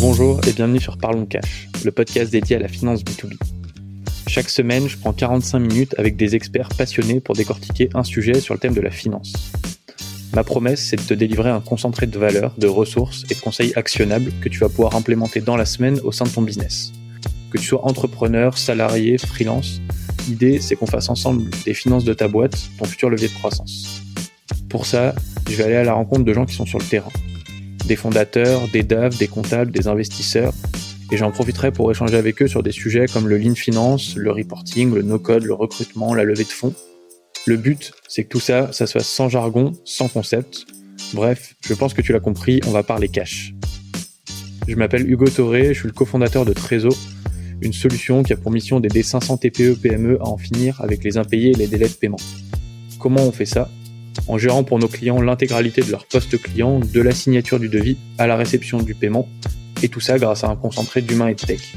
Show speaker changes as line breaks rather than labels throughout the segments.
Bonjour et bienvenue sur Parlons Cash, le podcast dédié à la finance B2B. Chaque semaine, je prends 45 minutes avec des experts passionnés pour décortiquer un sujet sur le thème de la finance. Ma promesse, c'est de te délivrer un concentré de valeurs, de ressources et de conseils actionnables que tu vas pouvoir implémenter dans la semaine au sein de ton business. Que tu sois entrepreneur, salarié, freelance, l'idée c'est qu'on fasse ensemble des finances de ta boîte, ton futur levier de croissance. Pour ça, je vais aller à la rencontre de gens qui sont sur le terrain. Des fondateurs, des DAF, des comptables, des investisseurs. Et j'en profiterai pour échanger avec eux sur des sujets comme le lean finance, le reporting, le no-code, le recrutement, la levée de fonds le but, c'est que tout ça, ça se fasse sans jargon, sans concept. Bref, je pense que tu l'as compris, on va parler cash. Je m'appelle Hugo Toré, je suis le cofondateur de Trésor, une solution qui a pour mission d'aider 500 TPE PME à en finir avec les impayés et les délais de paiement. Comment on fait ça? En gérant pour nos clients l'intégralité de leur poste client, de la signature du devis à la réception du paiement, et tout ça grâce à un concentré d'humain et de tech.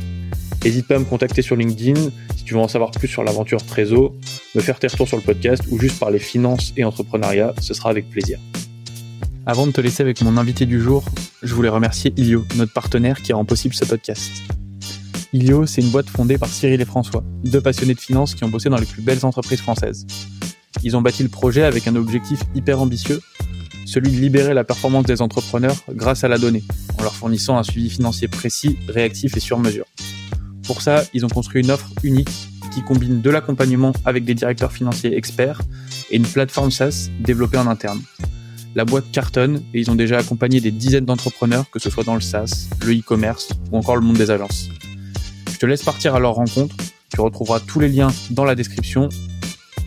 N'hésite pas à me contacter sur LinkedIn si tu veux en savoir plus sur l'aventure Trésor, me faire tes retours sur le podcast ou juste parler finance et entrepreneuriat, ce sera avec plaisir. Avant de te laisser avec mon invité du jour, je voulais remercier Ilio, notre partenaire qui rend possible ce podcast. Ilio, c'est une boîte fondée par Cyril et François, deux passionnés de finance qui ont bossé dans les plus belles entreprises françaises. Ils ont bâti le projet avec un objectif hyper ambitieux, celui de libérer la performance des entrepreneurs grâce à la donnée, en leur fournissant un suivi financier précis, réactif et sur mesure. Pour ça, ils ont construit une offre unique qui combine de l'accompagnement avec des directeurs financiers experts et une plateforme SaaS développée en interne. La boîte cartonne et ils ont déjà accompagné des dizaines d'entrepreneurs, que ce soit dans le SaaS, le e-commerce ou encore le monde des agences. Je te laisse partir à leur rencontre. Tu retrouveras tous les liens dans la description.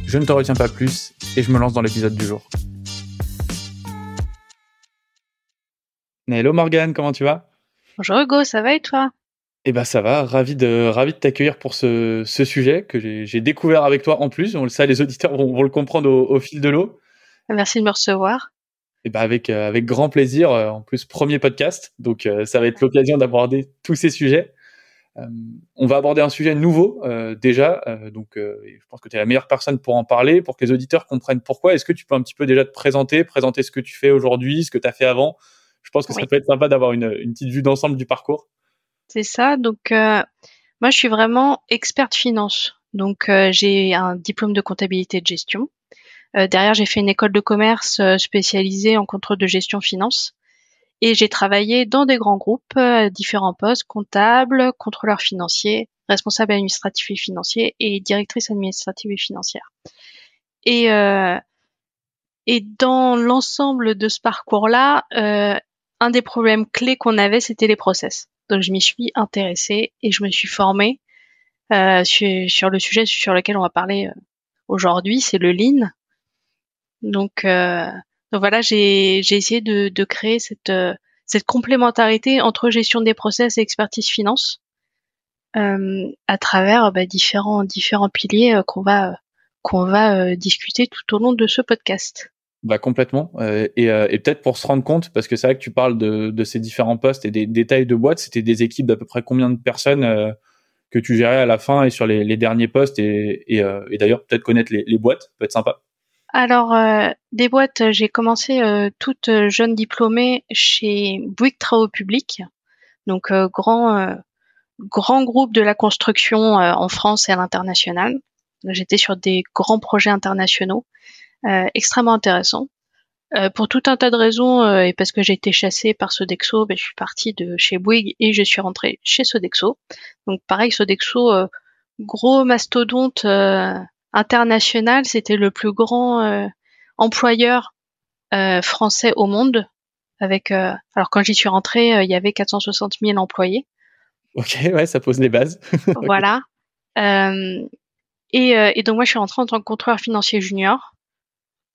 Je ne te retiens pas plus et je me lance dans l'épisode du jour. Hello Morgan, comment tu vas?
Bonjour Hugo, ça va et toi?
Eh ben ça va, ravi de ravi de t'accueillir pour ce, ce sujet que j'ai découvert avec toi en plus. On le sait, les auditeurs vont, vont le comprendre au, fil de l'eau.
Merci de me recevoir.
Eh ben avec euh, avec grand plaisir. Euh, en plus premier podcast, donc euh, ça va être l'occasion d'aborder tous ces sujets. On va aborder un sujet nouveau déjà, donc je pense que tu es la meilleure personne pour en parler, pour que les auditeurs comprennent pourquoi. Est-ce que tu peux un petit peu déjà te présenter, présenter ce que tu fais aujourd'hui, ce que tu as fait avant? Je pense que ça peut être sympa d'avoir une, une petite vue d'ensemble du parcours.
C'est ça. Donc, euh, moi, je suis vraiment experte finance. Donc, euh, j'ai un diplôme de comptabilité et de gestion. Euh, derrière, j'ai fait une école de commerce spécialisée en contrôle de gestion finance. Et j'ai travaillé dans des grands groupes, différents postes, comptable, contrôleur financier, responsable administratif et financier et directrice administrative et financière. Et, et dans l'ensemble de ce parcours-là, un des problèmes clés qu'on avait, c'était les process. Donc je m'y suis intéressée et je me suis formée euh, sur, le sujet sur lequel on va parler euh, aujourd'hui, c'est le lean. Donc, euh, donc voilà, j'ai essayé de, de, créer cette, cette complémentarité entre gestion des process et expertise finance à travers bah, différents différents piliers qu'on va qu'on va discuter tout au long de ce podcast.
Bah complètement. Euh, et, euh, et peut-être pour se rendre compte, parce que c'est vrai que tu parles de, de, ces différents postes et des détails de boîte, c'était des équipes d'à peu près combien de personnes euh, que tu gérais à la fin et sur les, les derniers postes et, et, et d'ailleurs peut-être connaître les, les, boîtes peut être sympa.
Alors des boîtes, j'ai commencé toute jeune diplômée chez Bouygues Travaux Publics, donc grand grand groupe de la construction en France et à l'international. J'étais sur des grands projets internationaux. Euh, extrêmement intéressant. Euh, pour tout un tas de raisons euh, et parce que j'ai été chassée par Sodexo, ben, je suis partie de chez Bouygues et je suis rentrée chez Sodexo. Donc pareil, Sodexo, gros mastodonte international, c'était le plus grand employeur français au monde. Avec, alors quand j'y suis rentrée, il y avait 460 000 employés.
Ok, ouais, ça pose les bases.
voilà. Euh, et, et, donc moi, je suis rentrée en tant que contrôleur financier junior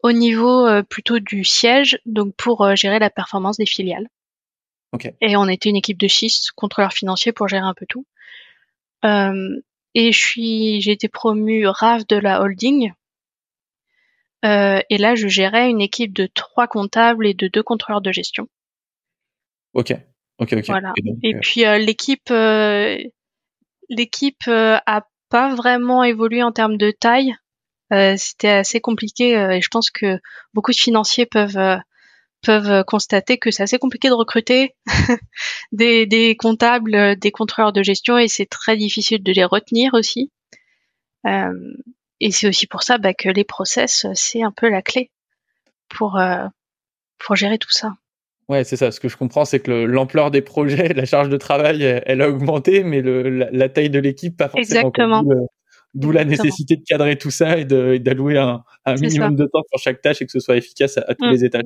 au niveau euh, plutôt du siège, donc pour euh, gérer la performance des filiales. Et on était une équipe de six contrôleurs financiers pour gérer un peu tout. Euh, et je suis, j'ai été promue RAF de la holding. et là, je gérais une équipe de trois comptables et de deux contrôleurs de gestion.
Ok, ok, ok.
Voilà. Et, puis l'équipe, l'équipe a pas vraiment évolué en termes de taille. c'était assez compliqué et je pense que beaucoup de financiers peuvent peuvent constater que c'est assez compliqué de recruter des, des, comptables, des contrôleurs de gestion et c'est très difficile de les retenir aussi. Euh, et c'est aussi pour ça bah, que les process, c'est un peu la clé pour, euh, pour gérer tout ça.
Ouais, c'est ça. Ce que je comprends, c'est que l'ampleur des projets, la charge de travail, elle, a augmenté, mais le, la, taille de l'équipe, pas
forcément. Exactement.
D'où la nécessité de cadrer tout ça et d'allouer un, un minimum de temps pour chaque tâche et que ce soit efficace à, tous mm. les étages.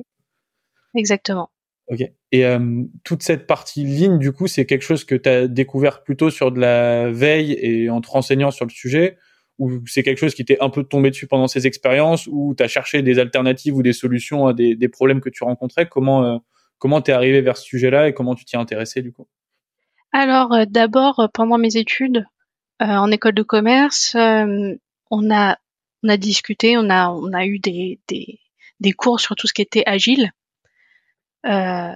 Exactement.
Ok. Et euh, toute cette partie ligne, du coup, c'est quelque chose que tu as découvert plutôt sur de la veille et en te renseignant sur le sujet, ou c'est quelque chose qui t'est un peu tombé dessus pendant ces expériences, ou tu as cherché des alternatives ou des solutions à des, des problèmes que tu rencontrais? Comment euh, comment t'es arrivé vers ce sujet-là et comment tu t'y es intéressé du coup?
Alors euh, d'abord, pendant mes études en école de commerce, on a on a discuté, on a on a eu des, des des cours sur tout ce qui était agile. Euh,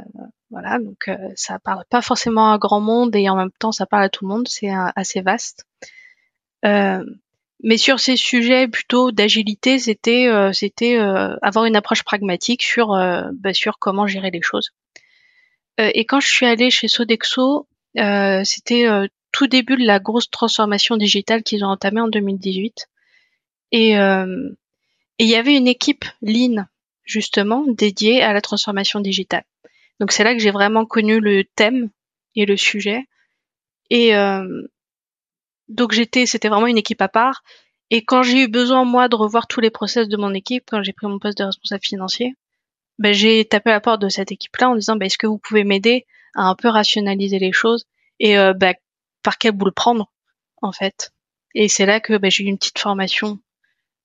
voilà, donc euh, ça parle pas forcément à grand monde et en même temps ça parle à tout le monde, c'est assez vaste. Euh, mais sur ces sujets plutôt d'agilité, c'était c'était avoir une approche pragmatique sur bah, sur comment gérer les choses. et quand je suis allée chez Sodexo, c'était tout début de la grosse transformation digitale qu'ils ont entamée en 2018. Et il y avait une équipe Lean justement dédié à la transformation digitale. Donc c'est là que j'ai vraiment connu le thème et le sujet. Et euh, donc j'étais, c'était vraiment une équipe à part. Et quand j'ai eu besoin moi de revoir tous les process de mon équipe, quand j'ai pris mon poste de responsable financier, ben, j'ai tapé à la porte de cette équipe-là en disant ben, est-ce que vous pouvez m'aider à un peu rationaliser les choses et euh, ben, par quel bout le prendre en fait? Et c'est là que ben, j'ai eu une petite formation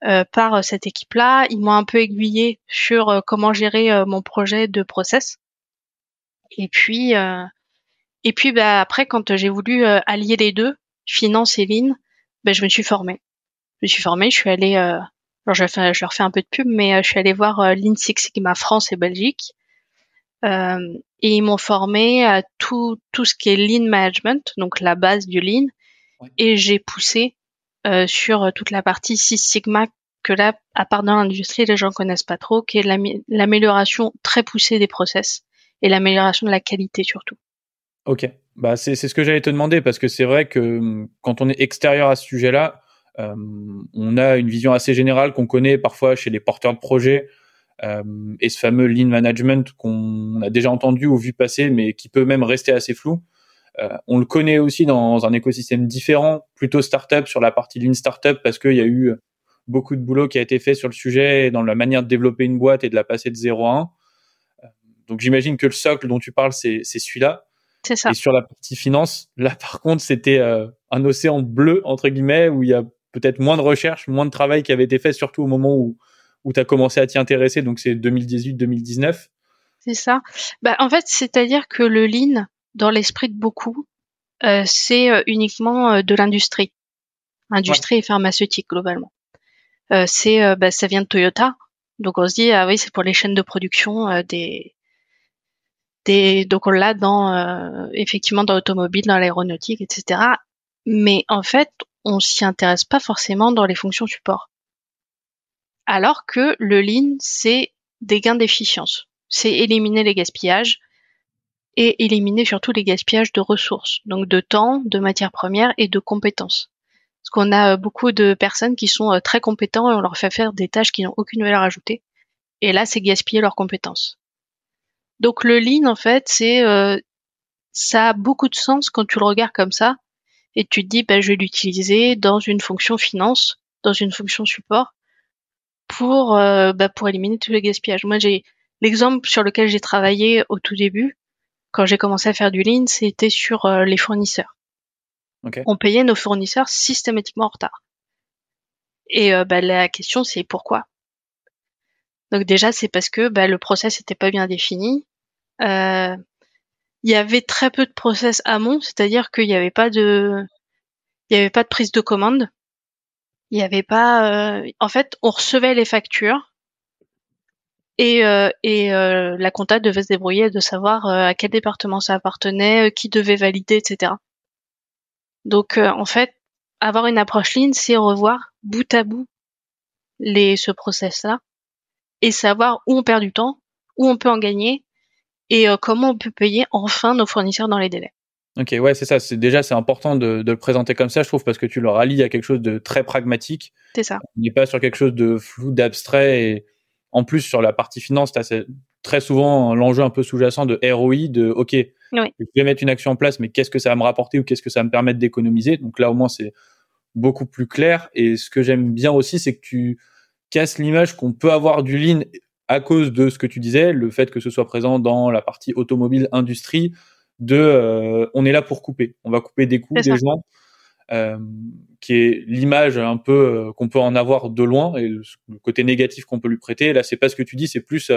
euh, par euh, cette équipe-là. Ils m'ont un peu aiguillé sur euh, comment gérer mon projet de process. Et puis, et puis bah, après, quand j'ai voulu allier les deux, finance et lean, bah, je me suis formée. Je me suis formée, je suis allée, alors je, fais, je leur fais un peu de pub, mais je suis allée voir Lean Six Sigma France et Belgique. Euh, et ils m'ont formé à tout, tout ce qui est lean management, donc la base du lean. Et j'ai poussé euh, sur toute la partie Six Sigma que là, à part dans l'industrie, les gens connaissent pas trop, qui est l'amélioration très poussée des process et l'amélioration de la qualité surtout.
Ok, bah c'est ce que j'allais te demander parce que c'est vrai que hum, quand on est extérieur à ce sujet-là, euh, on a une vision assez générale qu'on connaît parfois chez les porteurs de projets euh, et ce fameux lean management qu'on a déjà entendu ou vu passer, mais qui peut même rester assez flou. Euh, on le connaît aussi dans un écosystème différent, plutôt startup sur la partie lean startup parce qu'il y a eu beaucoup de boulot qui a été fait sur le sujet dans la manière de développer une boîte et de la passer de 0 à 1. Euh, donc j'imagine que le socle dont tu parles, c'est celui-là.
C'est ça.
Et sur la partie finance, là par contre, c'était euh, un océan bleu, entre guillemets, où il y a peut-être moins de recherche, moins de travail qui avait été fait, surtout au moment où, où tu as commencé à t'y intéresser, donc c'est 2018-2019.
C'est ça. Bah, en fait, c'est-à-dire que le lean, dans l'esprit de beaucoup, euh, c'est euh, uniquement euh, de l'industrie. Industrie et pharmaceutique, globalement. c'est, bah, ça vient de Toyota. Donc on se dit, ah oui, c'est pour les chaînes de production des, des, donc on l'a dans, effectivement dans l'automobile, dans l'aéronautique, etc. Mais en fait, on s'y intéresse pas forcément dans les fonctions support. Alors que le lean, c'est des gains d'efficience. C'est éliminer les gaspillages, et éliminer surtout les gaspillages de ressources, donc de temps, de matières premières et de compétences. Parce qu'on a euh, beaucoup de personnes qui sont euh, très compétents et on leur fait faire des tâches qui n'ont aucune valeur ajoutée. Et là, c'est gaspiller leurs compétences. Donc le lean, en fait, c'est euh, ça a beaucoup de sens quand tu le regardes comme ça et tu te dis, bah, je vais l'utiliser dans une fonction finance, dans une fonction support pour bah, pour éliminer tous les gaspillages. Moi, j'ai l'exemple sur lequel j'ai travaillé au tout début, quand j'ai commencé à faire du lean, c'était sur euh, les fournisseurs. On payait nos fournisseurs systématiquement en retard. Et euh, bah, la question c'est pourquoi? Donc déjà c'est parce que bah, le process n'était pas bien défini. Euh, il y avait très peu de process amont, c'est-à-dire qu'il n'y avait pas de, il y avait pas de prise de commande. Il n'y avait pas, en fait, on recevait les factures et, euh, et euh, la compta devait se débrouiller de savoir euh, à quel département ça appartenait, qui devait valider, etc. Donc en fait, avoir une approche lean, c'est revoir bout à bout les, ce process-là et savoir où on perd du temps, où on peut en gagner et comment on peut payer enfin nos fournisseurs dans les délais.
Ok, ouais, c'est ça. C'est déjà c'est important de, de, le présenter comme ça, je trouve, parce que tu le rallies à quelque chose de très pragmatique.
C'est ça.
On n'est pas sur quelque chose de flou, d'abstrait. Et en plus, sur la partie finance, tu as très souvent l'enjeu un peu sous-jacent de ROI, de OK, oui. je vais mettre une action en place, mais qu'est-ce que ça va me rapporter ou qu'est-ce que ça va me permettre d'économiser? Donc là, au moins, c'est beaucoup plus clair. Et ce que j'aime bien aussi, c'est que tu casses l'image qu'on peut avoir du lean à cause de ce que tu disais, le fait que ce soit présent dans la partie automobile, industrie de euh, on est là pour couper. On va couper des coûts des gens, qui est l'image un peu euh, qu'on peut en avoir de loin et le, côté négatif qu'on peut lui prêter. Là, c'est pas ce que tu dis, c'est plus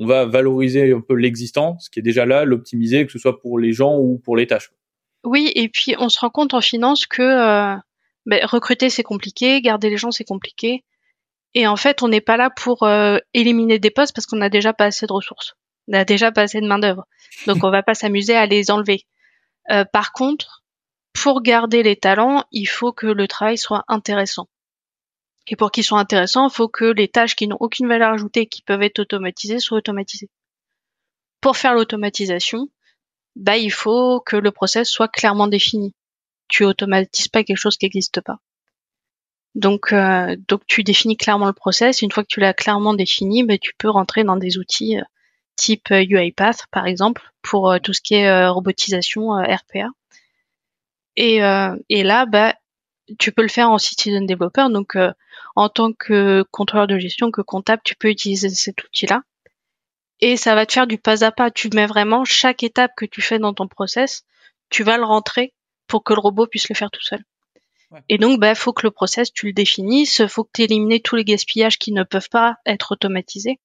on va valoriser un peu l'existant, ce qui est déjà là, l'optimiser, que ce soit pour les gens ou pour les tâches.
Oui, et puis on se rend compte en finance que ben, recruter c'est compliqué, garder les gens c'est compliqué. Et en fait, on n'est pas là pour éliminer des postes parce qu'on n'a déjà pas assez de ressources on a déjà pas assez de main d'œuvre, donc on va pas s'amuser à les enlever. Euh, par contre, pour garder les talents, il faut que le travail soit intéressant. Et pour qu'il soit intéressant, il faut que les tâches qui n'ont aucune valeur ajoutée, qui peuvent être automatisées, soient automatisées. Pour faire l'automatisation, bah, il faut que le process soit clairement défini. Tu automatises pas quelque chose qui n'existe pas. Donc, euh, donc tu définis clairement le process. Une fois que tu l'as clairement défini, bah, tu peux rentrer dans des outils euh, type euh, UiPath par exemple pour euh, tout ce qui est euh, robotisation RPA. Et, et là, bah, tu peux le faire en citizen developer. Donc, en tant que contrôleur de gestion, que comptable, tu peux utiliser cet outil-là. Et ça va te faire du pas à pas. Tu mets vraiment chaque étape que tu fais dans ton process, tu vas le rentrer pour que le robot puisse le faire tout seul. Et donc, bah, faut que le process, tu le définisses, faut que tu élimines tous les gaspillages qui ne peuvent pas être automatisés.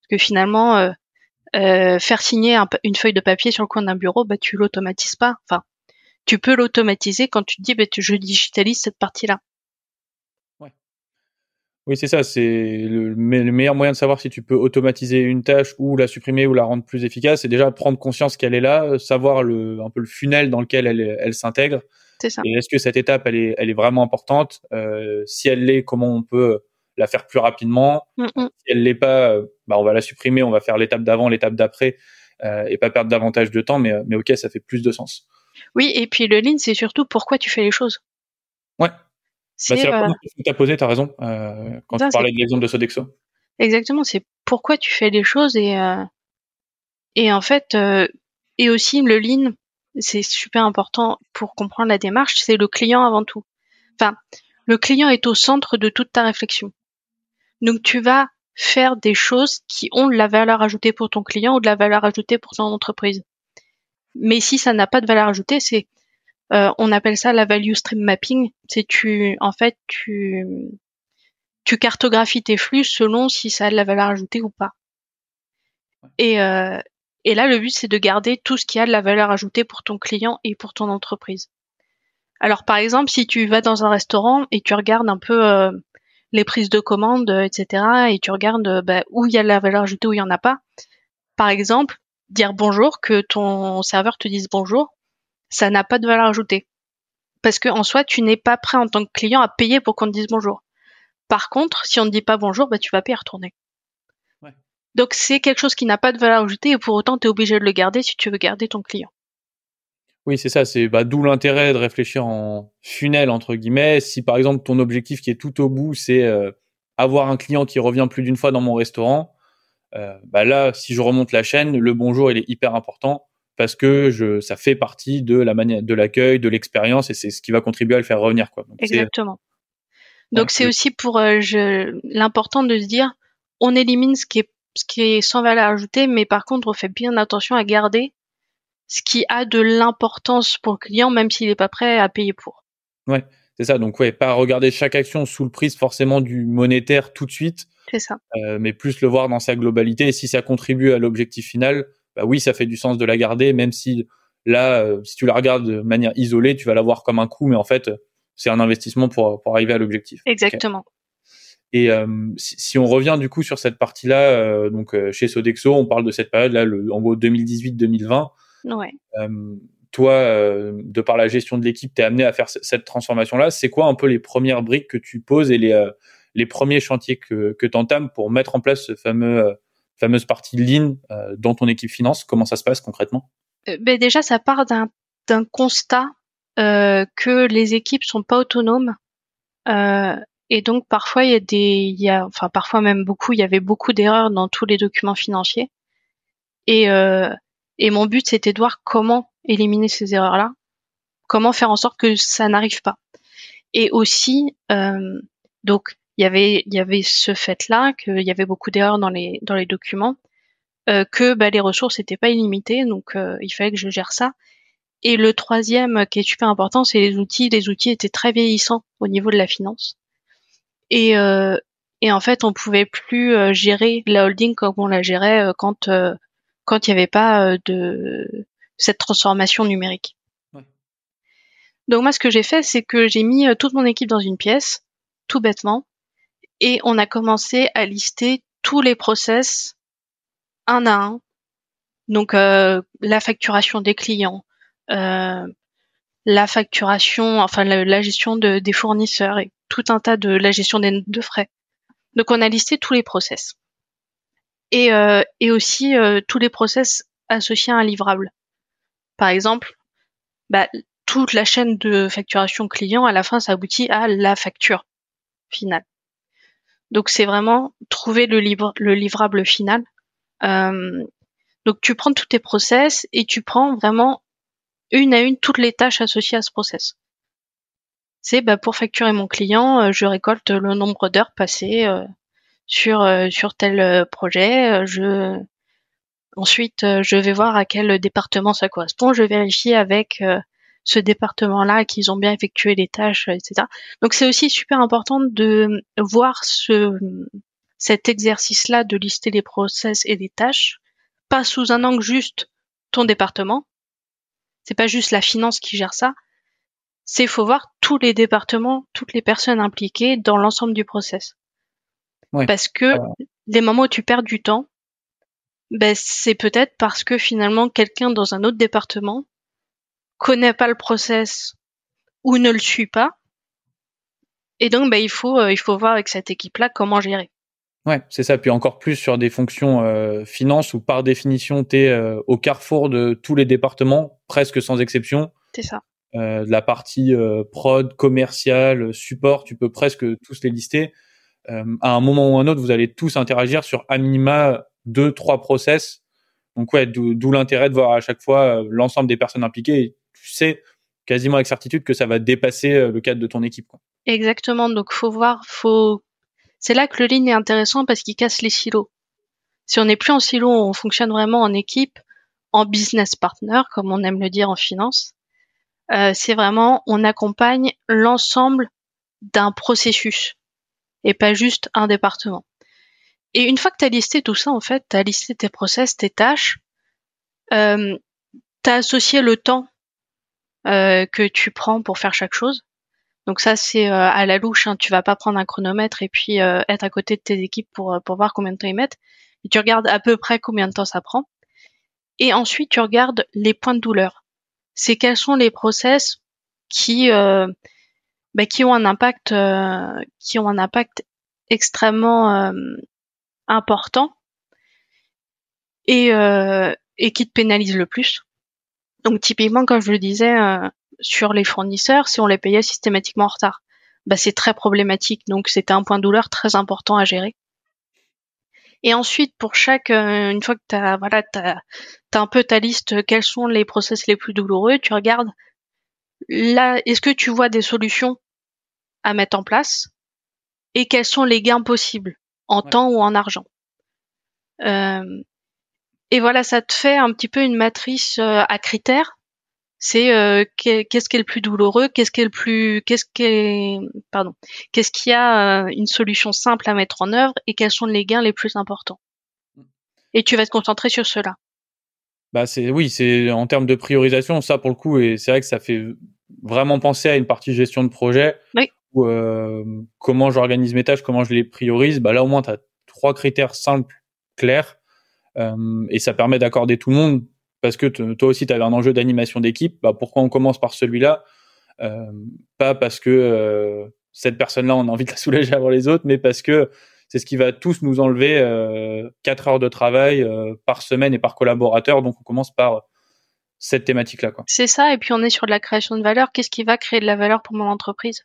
Parce que finalement, euh, faire signer une feuille de papier sur le coin d'un bureau, bah, tu l'automatises pas. Enfin, tu peux l'automatiser quand tu te dis, bah, je digitalise cette partie-là.
Oui, c'est ça. C'est le, meilleur moyen de savoir si tu peux automatiser une tâche ou la supprimer ou la rendre plus efficace. C'est déjà prendre conscience qu'elle est là, savoir le, un peu le funnel dans lequel elle, elle s'intègre.
C'est ça.
Et est-ce que cette étape, elle est, elle est vraiment importante? Euh, Si elle l'est, comment on peut la faire plus rapidement? Mm, mm. Si elle l'est pas, euh, bah on va la supprimer, on va faire l'étape d'avant, l'étape d'après, euh, et pas perdre davantage de temps. Mais, euh, mais ok, ça fait plus de sens.
Oui, et puis le lean, c'est surtout pourquoi tu fais les choses.
Ouais. C'est bah, la première question que tu as posée, tu as raison, quand tu parlais de l'exemple de Sodexo.
Exactement, c'est pourquoi tu fais les choses et, et en fait, et aussi le lean, c'est super important pour comprendre la démarche, c'est le client avant tout. Enfin, le client est au centre de toute ta réflexion. Donc tu vas faire des choses qui ont de la valeur ajoutée pour ton client ou de la valeur ajoutée pour ton entreprise. Mais si ça n'a pas de valeur ajoutée, c'est euh, on appelle ça la value stream mapping. C'est tu en fait tu tu cartographies tes flux selon si ça a de la valeur ajoutée ou pas. Et euh, et là le but c'est de garder tout ce qui a de la valeur ajoutée pour ton client et pour ton entreprise. Alors par exemple si tu vas dans un restaurant et tu regardes un peu euh, les prises de commande, euh, etc. Et tu regardes bah, où il y a la valeur ajoutée, où il y en a pas. Par exemple, dire bonjour, que ton serveur te dise bonjour, ça n'a pas de valeur ajoutée. Parce que en soi, tu n'es pas prêt en tant que client à payer pour qu'on te dise bonjour. Par contre, si on ne dit pas bonjour, bah, tu vas payer à retourner. Donc c'est quelque chose qui n'a pas de valeur ajoutée et pour autant tu es obligé de le garder si tu veux garder ton client.
Oui, c'est ça. C'est bah, d'où l'intérêt de réfléchir en funnel entre guillemets. Si par exemple ton objectif qui est tout au bout, c'est euh, avoir un client qui revient plus d'une fois dans mon restaurant, bah là, si je remonte la chaîne, le bonjour il est hyper important parce que je, ça fait partie de la manière, de l'accueil, de l'expérience et c'est ce qui va contribuer à le faire revenir quoi.
Exactement. Donc c'est aussi pour euh, l'important de se dire, on élimine ce qui est ce qui est sans valeur ajoutée, mais par contre on fait bien attention à garder ce qui a de l'importance pour le client, même s'il n'est pas prêt à payer pour.
Ouais, c'est ça. Donc, ouais, pas regarder chaque action sous le prisme forcément du monétaire tout de suite.
C'est ça.
Euh, mais plus le voir dans sa globalité. Et si ça contribue à l'objectif final, bah oui, ça fait du sens de la garder, même si là, euh, si tu la regardes de manière isolée, tu vas la voir comme un coût, mais en fait, c'est un investissement pour, pour arriver à l'objectif.
Exactement.
Et euh, si, on revient du coup sur cette partie-là, donc chez Sodexo, on parle de cette période-là, en gros 2018-2020.
Ouais.
Euh, toi, euh, de par la gestion de l'équipe, tu es amené à faire cette transformation-là. C'est quoi un peu les premières briques que tu poses et les, euh, les premiers chantiers que, que tu entames pour mettre en place ce fameux, fameuse partie lean dans ton équipe finance? Comment ça se passe concrètement?
Ben Déjà, ça part d'un constat que les équipes sont pas autonomes. et donc parfois il y a des, il y a, enfin parfois même beaucoup, il y avait beaucoup d'erreurs dans tous les documents financiers. Et, et mon but c'était de voir comment éliminer ces erreurs-là, comment faire en sorte que ça n'arrive pas? Et aussi, euh, donc il y avait ce fait-là qu'il y avait beaucoup d'erreurs dans les documents, euh, que bah, les ressources n'étaient pas illimitées, donc euh, il fallait que je gère ça. Et le troisième qui est super important, c'est les outils. Les outils étaient très vieillissants au niveau de la finance. Et, euh, en fait, on pouvait plus gérer la holding comme on la gérait quand il n'y avait pas de cette transformation numérique. Donc moi, ce que j'ai fait, c'est que j'ai mis euh, toute mon équipe dans une pièce, tout bêtement, et on a commencé à lister tous les process un à un. Donc euh, la facturation des clients, euh, la facturation, enfin la, gestion de, des fournisseurs et tout un tas de la gestion des de frais. Donc on a listé tous les process et, euh, et aussi tous les process associés à un livrable. Par exemple, bah, toute la chaîne de facturation client, à la fin, ça aboutit à la facture finale. Donc c'est vraiment trouver le, le livrable final. Euh, donc tu prends tous tes process et tu prends vraiment une à une toutes les tâches associées à ce process. C'est bah, pour facturer mon client, euh, je récolte le nombre d'heures passées euh, sur sur tel projet. Je Ensuite, euh, je vais voir à quel département ça correspond. Je vérifie avec euh, ce département-là qu'ils ont bien effectué les tâches, etc. Donc c'est aussi super important de voir ce, cet exercice-là de lister les process et les tâches, pas sous un angle juste ton département. C'est pas juste la finance qui gère ça. C'est faut voir tous les départements, toutes les personnes impliquées dans l'ensemble du process. Parce que les moments où tu perds du temps, ben, c'est peut-être parce que finalement quelqu'un dans un autre département connaît pas le process ou ne le suit pas. Et donc, ben, il faut, euh, il faut voir avec cette équipe-là comment gérer.
Ouais, c'est ça. Puis encore plus sur des fonctions euh, finance où par définition, tu es euh, au carrefour de tous les départements, presque sans exception.
C'est ça.
Euh, la partie prod, commercial, support, tu peux presque tous les lister. à un moment ou un autre, vous allez tous interagir sur à minima deux, trois process. Donc ouais, d'où l'intérêt de voir à chaque fois euh, l'ensemble des personnes impliquées. Tu sais quasiment avec certitude que ça va dépasser euh, le cadre de ton équipe.
Exactement. Donc faut voir, faut. C'est là que le lean est intéressant parce qu'il casse les silos. Si on n'est plus en silo, on fonctionne vraiment en équipe, en business partner, comme on aime le dire en finance. Euh, c'est vraiment, on accompagne l'ensemble d'un processus et pas juste un département. Et une fois que tu as listé tout ça, en fait, tu as listé tes process, tes tâches, euh, tu as associé le temps euh, que tu prends pour faire chaque chose. Donc ça, c'est euh, à la louche. Hein, tu vas pas prendre un chronomètre et puis euh, être à côté de tes équipes pour, euh, pour voir combien de temps ils mettent. Et tu regardes à peu près combien de temps ça prend. Et ensuite, tu regardes les points de douleur. C'est quels sont les process qui bah, qui ont un impact qui ont un impact extrêmement important et, euh, et qui te pénalise le plus. Donc typiquement, comme je le disais, euh, sur les fournisseurs, si on les payait systématiquement en retard, bah, c'est très problématique. Donc c'était un point de douleur très important à gérer. Et ensuite, pour chaque, euh, une fois que tu as, voilà, un peu ta liste, quels sont les process les plus douloureux, tu regardes là, est-ce que tu vois des solutions à mettre en place et quels sont les gains possibles? En temps ou en argent. Euh, et voilà, ça te fait un petit peu une matrice euh, à critères. C'est euh, qu'est-ce qui est le plus douloureux, qu'est-ce qui est le plus, qu'est-ce qui est, pardon, qu'est-ce qui a une solution simple à mettre en œuvre et quels sont les gains les plus importants. Et tu vas te concentrer sur cela.
Bah c'est oui, c'est en termes de priorisation, ça pour le coup, et c'est vrai que ça fait vraiment penser à une partie gestion de projet.
Oui.
Euh, comment j'organise mes tâches, comment je les priorise, bah là au moins tu as trois critères simples, clairs, euh, et ça permet d'accorder tout le monde parce que toi aussi tu avais un enjeu d'animation d'équipe. Bah pourquoi on commence par celui-là euh, Pas parce que cette personne-là, on a envie de la soulager avant les autres, mais parce que c'est ce qui va tous nous enlever euh, 4 heures de travail par semaine et par collaborateur. Donc on commence par cette thématique-là.
C'est ça, et puis on est sur de la création de valeur. Qu'est-ce qui va créer de la valeur pour mon entreprise?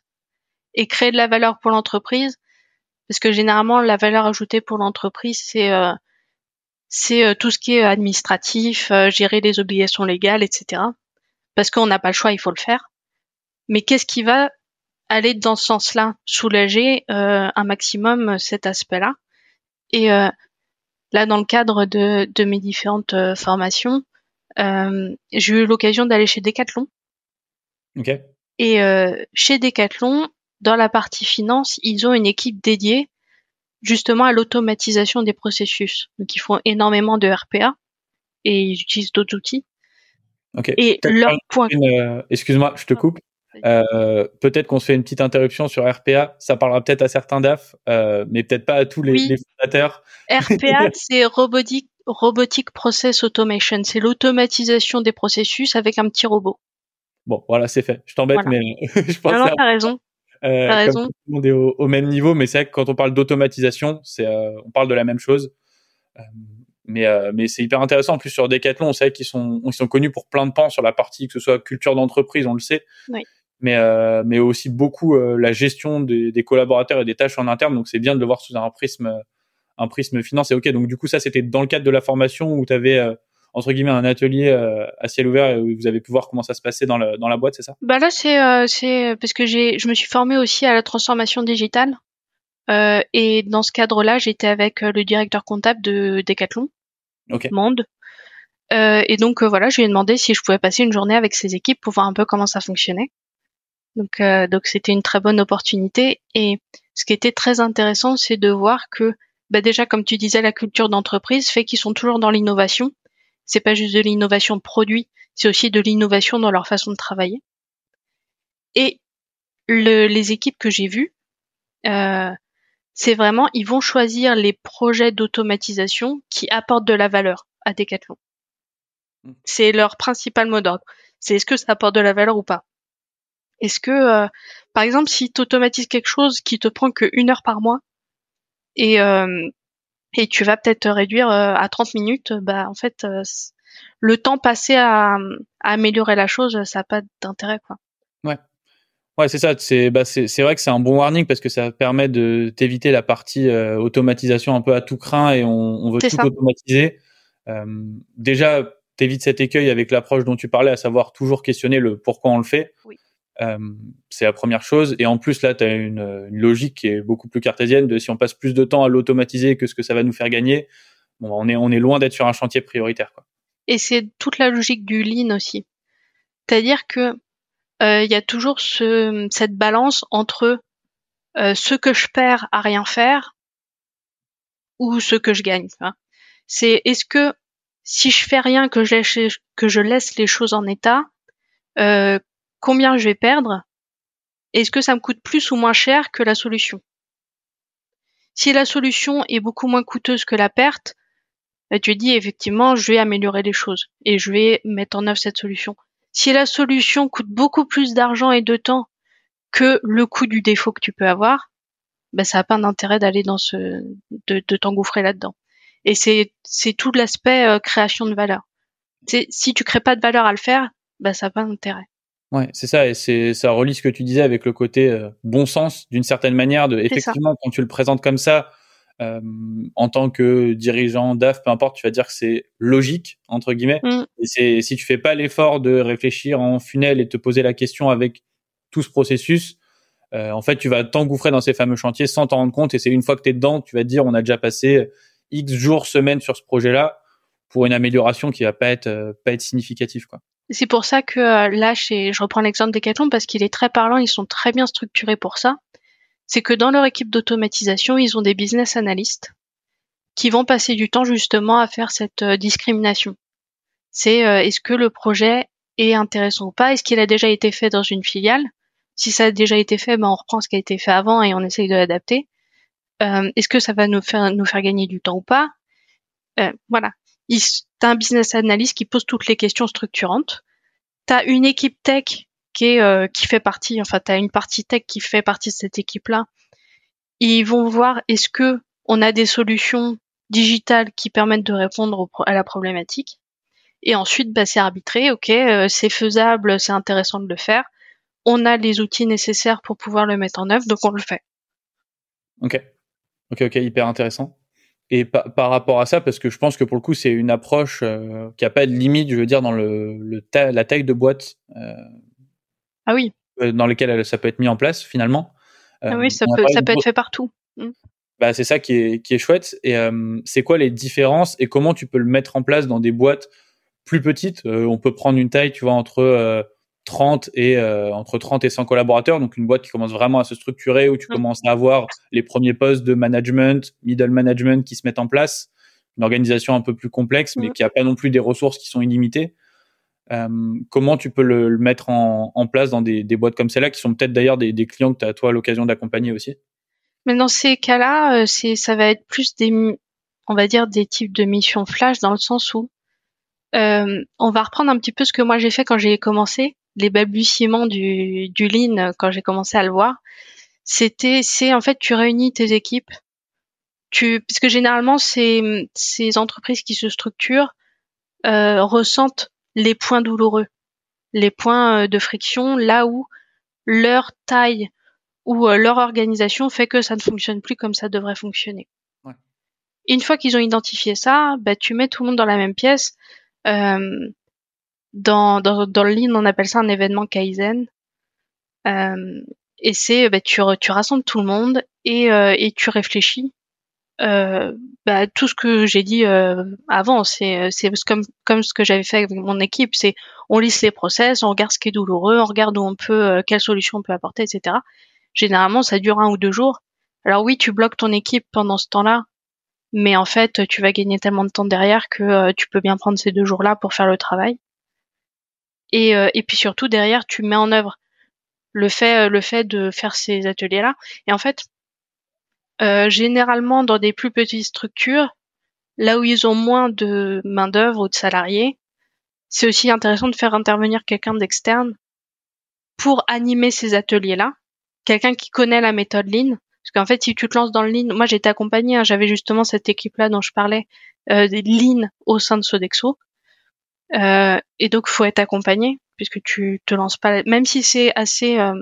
Et créer de la valeur pour l'entreprise, parce que généralement la valeur ajoutée pour l'entreprise, c'est euh, c'est euh, tout ce qui est administratif, euh, gérer les obligations légales, etc. Parce qu'on n'a pas le choix, il faut le faire. Mais qu'est-ce qui va aller dans ce sens-là, soulager euh, un maximum cet aspect-là Et là, dans le cadre de, de mes différentes formations, j'ai eu l'occasion d'aller chez Decathlon.
Okay.
Et chez Decathlon, dans la partie finance, ils ont une équipe dédiée justement à l'automatisation des processus. Donc ils font énormément de RPA et ils utilisent d'autres outils.
Okay.
Et leur point.
Euh, excuse-moi, je te coupe. Euh, peut-être qu'on se fait une petite interruption sur RPA. Ça parlera peut-être à certains DAF, euh, mais peut-être pas à tous les, les fondateurs.
RPA, c'est robotique, robotic process automation. C'est l'automatisation des processus avec un petit robot.
Bon, voilà, c'est fait. Je t'embête,
Voilà.
mais je pense
Non, non,
que
t'as raison.
Euh,
t'as
comme
raison.
tout le monde est au, au même niveau, mais c'est vrai que quand on parle d'automatisation, c'est euh, on parle de la même chose. Euh, mais euh, mais c'est hyper intéressant. En plus sur Decathlon, on sait qu'ils sont ils sont connus pour plein de pans sur la partie que ce soit culture d'entreprise, on le sait.
Oui.
Mais euh, mais aussi beaucoup euh, la gestion des, des collaborateurs et des tâches en interne. Donc c'est bien de le voir sous un prisme un prisme finance. Et ok, donc du coup ça c'était dans le cadre de la formation où tu avais entre guillemets un atelier euh, à ciel ouvert où vous avez pu voir comment ça se passait dans, le, dans la boîte, c'est ça?
Bah là, c'est euh, c'est parce que j'ai je me suis formée aussi à la transformation digitale. Euh, et dans ce cadre-là, j'étais avec euh, le directeur comptable de Decathlon,
Ok.
Monde. Euh, et donc voilà, je lui ai demandé si je pouvais passer une journée avec ses équipes pour voir un peu comment ça fonctionnait. Donc euh, donc c'était une très bonne opportunité. Et ce qui était très intéressant, c'est de voir que bah déjà, comme tu disais, la culture d'entreprise fait qu'ils sont toujours dans l'innovation. C'est pas juste de l'innovation produit, c'est aussi de l'innovation dans leur façon de travailler. Et le, les équipes que j'ai vues, euh, c'est vraiment, ils vont choisir les projets d'automatisation qui apportent de la valeur à Decathlon.
Mm.
C'est leur principal mot d'ordre. C'est est-ce que ça apporte de la valeur ou pas? Est-ce que, euh, par exemple, si tu automatises quelque chose qui te prend que une heure par mois et euh, et tu vas peut-être te réduire euh, à 30 minutes, bah en fait, euh, le temps passé à, à améliorer la chose, ça n'a pas d'intérêt quoi.
Ouais, c'est ça. C'est bah, c'est vrai que c'est un bon warning parce que ça permet de t'éviter la partie euh, automatisation un peu à tout craint et on, on veut tout
ça.
automatiser. Euh, déjà, t'évites cet écueil avec l'approche dont tu parlais, à savoir toujours questionner le pourquoi on le fait.
Oui.
Euh, c'est la première chose. Et en plus, là, tu as une, une logique qui est beaucoup plus cartésienne de si on passe plus de temps à l'automatiser que ce que ça va nous faire gagner, bon, on est on est loin d'être sur un chantier prioritaire. Quoi.
Et c'est toute la logique du lean aussi. C'est-à-dire que euh, il y a toujours ce, cette balance entre euh, ce que je perds à rien faire ou ce que je gagne. vois. C'est est-ce que si je fais rien, que je laisse, que je laisse les choses en état, euh, combien je vais perdre Est-ce que ça me coûte plus ou moins cher que la solution? Si la solution est beaucoup moins coûteuse que la perte, bah, tu dis effectivement, je vais améliorer les choses et je vais mettre en œuvre cette solution. Si la solution coûte beaucoup plus d'argent et de temps que le coût du défaut que tu peux avoir, ben ça n'a pas d'intérêt d'aller dans ce, de, de t'engouffrer là-dedans. Et c'est c'est tout l'aspect euh, création de valeur. Si tu crées pas de valeur à le faire, ben ça n'a pas d'intérêt.
Ouais, c'est ça, et c'est ça relie ce que tu disais avec le côté euh, bon sens d'une certaine manière. De
ça.
effectivement, quand tu le présentes comme ça, euh, en tant que dirigeant DAF, peu importe, tu vas dire que c'est logique entre guillemets.
Mm.
Et c'est si tu fais pas l'effort de réfléchir en funnel et te poser la question avec tout ce processus, euh, en fait, tu vas t'engouffrer dans ces fameux chantiers sans t'en rendre compte. Et c'est une fois que tu es dedans, tu vas te dire, on a déjà passé X jours, semaines sur ce projet-là pour une amélioration qui va pas être euh, pas être significative, quoi.
C'est pour ça que euh, là, je reprends l'exemple Decathlon parce qu'il est très parlant, ils sont très bien structurés pour ça. C'est que dans leur équipe d'automatisation, ils ont des business analysts qui vont passer du temps justement à faire cette euh, discrimination. C'est euh, est-ce que le projet est intéressant ou pas? Est-ce qu'il a déjà été fait dans une filiale? Si ça a déjà été fait, ben on reprend ce qui a été fait avant et on essaye de l'adapter. Est-ce que ça va nous faire nous faire gagner du temps ou pas? Voilà. Il- T'as un business analyst qui pose toutes les questions structurantes. T'as une équipe tech qui est euh, qui fait partie, enfin tu as une partie tech qui fait partie de cette équipe-là. Ils vont voir est-ce que on a des solutions digitales qui permettent de répondre à la problématique? Et ensuite, bah, c'est arbitré, ok, euh, c'est faisable, c'est intéressant de le faire. On a les outils nécessaires pour pouvoir le mettre en œuvre, donc on le fait.
Ok, ok, ok, hyper intéressant. Et par rapport à ça, parce que je pense que pour le coup, c'est une approche euh, qui a pas de limite, je veux dire, dans le, le la taille de boîte. Euh,
ah oui.
Dans lesquelles ça peut être mis en place finalement.
ah oui, ça peut, ça peut être fait partout. Mm.
Bah, c'est ça qui est, qui est chouette. Et c'est quoi les différences et comment tu peux le mettre en place dans des boîtes plus petites? On peut prendre une taille, tu vois, entre 30 et euh, entre 30 et 100 collaborateurs, donc une boîte qui commence vraiment à se structurer où tu mm. commences à avoir les premiers postes de management, middle management qui se mettent en place, une organisation un peu plus complexe mais mm. qui a pas non plus des ressources qui sont illimitées. Euh, comment tu peux le, mettre en, en, place dans des, des boîtes comme celle-là qui sont peut-être d'ailleurs des, des, clients que tu as toi l'occasion d'accompagner aussi?
Mais dans ces cas-là, euh, c'est ça va être plus des on va dire des types de missions flash dans le sens où euh, on va reprendre un petit peu ce que moi j'ai fait quand j'ai commencé les balbutiements du, du lean quand j'ai commencé à le voir, c'était c'est en fait tu réunis tes équipes, tu parce que généralement ces ces entreprises qui se structurent euh, ressentent les points douloureux, les points euh, de friction là où leur taille ou euh, leur organisation fait que ça ne fonctionne plus comme ça devrait fonctionner. Ouais. Une fois qu'ils ont identifié ça, bah, tu mets tout le monde dans la même pièce. Euh, dans, dans, dans le Lean, on appelle ça un événement Kaizen. Euh, et c'est, bah, tu, tu rassembles tout le monde et, euh, et tu réfléchis. Euh, bah, tout ce que j'ai dit euh, avant, c'est, c'est comme, comme ce que j'avais fait avec mon équipe, c'est on lisse les process, on regarde ce qui est douloureux, on regarde où on peut, euh, quelle solution on peut apporter, etc. Généralement, ça dure un ou deux jours. Alors oui, tu bloques ton équipe pendant ce temps-là, mais en fait, tu vas gagner tellement de temps derrière que euh, tu peux bien prendre ces deux jours-là pour faire le travail. Et, euh, et puis surtout derrière, tu mets en œuvre le fait, euh, de faire ces ateliers-là. Et en fait, euh, généralement dans des plus petites structures, là où ils ont moins de main d'œuvre ou de salariés, c'est aussi intéressant de faire intervenir quelqu'un d'externe pour animer ces ateliers-là, quelqu'un qui connaît la méthode Lean. Parce qu'en fait, si tu te lances dans le Lean, moi j'étais accompagnée, hein, j'avais justement cette équipe-là dont je parlais, euh, Lean au sein de Sodexo. Euh, et donc, faut être accompagné puisque tu te lances pas, même si c'est assez, euh,